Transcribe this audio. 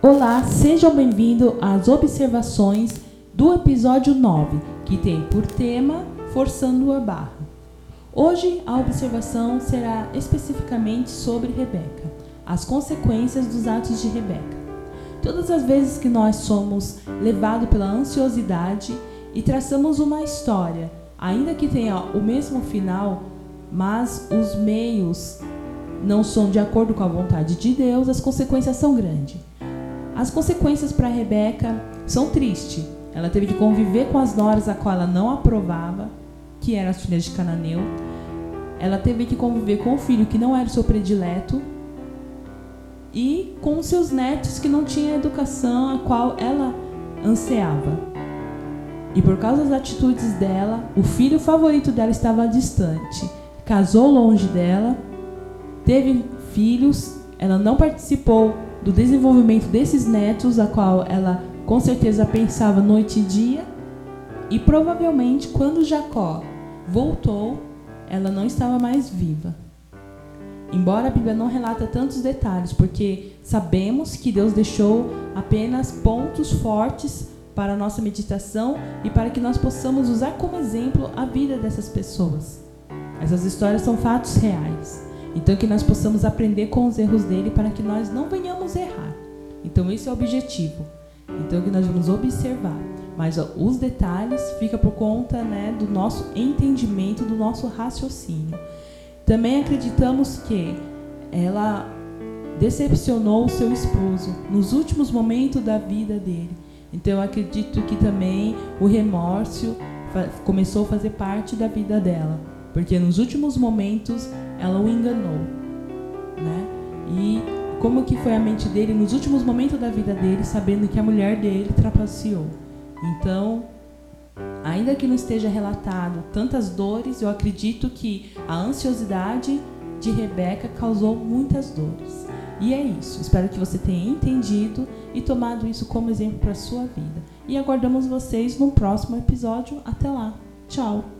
Olá, sejam bem-vindos às observações do episódio 9, que tem por tema Forçando a Barra. Hoje a observação será especificamente sobre Rebeca, as consequências dos atos de Rebeca. Todas as vezes que nós somos levados pela ansiosidade e traçamos uma história, ainda que tenha o mesmo final, mas os meios não são de acordo com a vontade de Deus, as consequências são grandes. As consequências para Rebeca são tristes. Ela teve que conviver com as noras a qual ela não aprovava, que eram as filhas de Cananeu. Ela teve que conviver com o filho que não era o seu predileto e com seus netos que não tinham a educação a qual ela ansiava. E por causa das atitudes dela, o filho favorito dela estava distante, casou longe dela, teve filhos, ela não participou do desenvolvimento desses netos, a qual ela com certeza pensava noite e dia, e provavelmente quando Jacó voltou, ela não estava mais viva. Embora a Bíblia não relata tantos detalhes, porque sabemos que Deus deixou apenas pontos fortes para a nossa meditação e para que nós possamos usar como exemplo a vida dessas pessoas. Essas histórias são fatos reais. Então que nós possamos aprender com os erros dele para que nós não venhamos errar. Então esse é o objetivo. Então que nós vamos observar, mas ó, os detalhes fica por conta né, do nosso entendimento, do nosso raciocínio. Também acreditamos que ela decepcionou o seu esposo nos últimos momentos da vida dele. Então eu acredito que também o remorso começou a fazer parte da vida dela, porque nos últimos momentos ela o enganou, né? E como que foi a mente dele nos últimos momentos da vida dele, sabendo que a mulher dele trapaceou. Então, Ainda que não esteja relatado tantas dores, eu acredito que a ansiosidade de Rebeca causou muitas dores. E é isso. Espero que você tenha entendido e tomado isso como exemplo para sua vida. E aguardamos vocês no próximo episódio. Até lá. Tchau.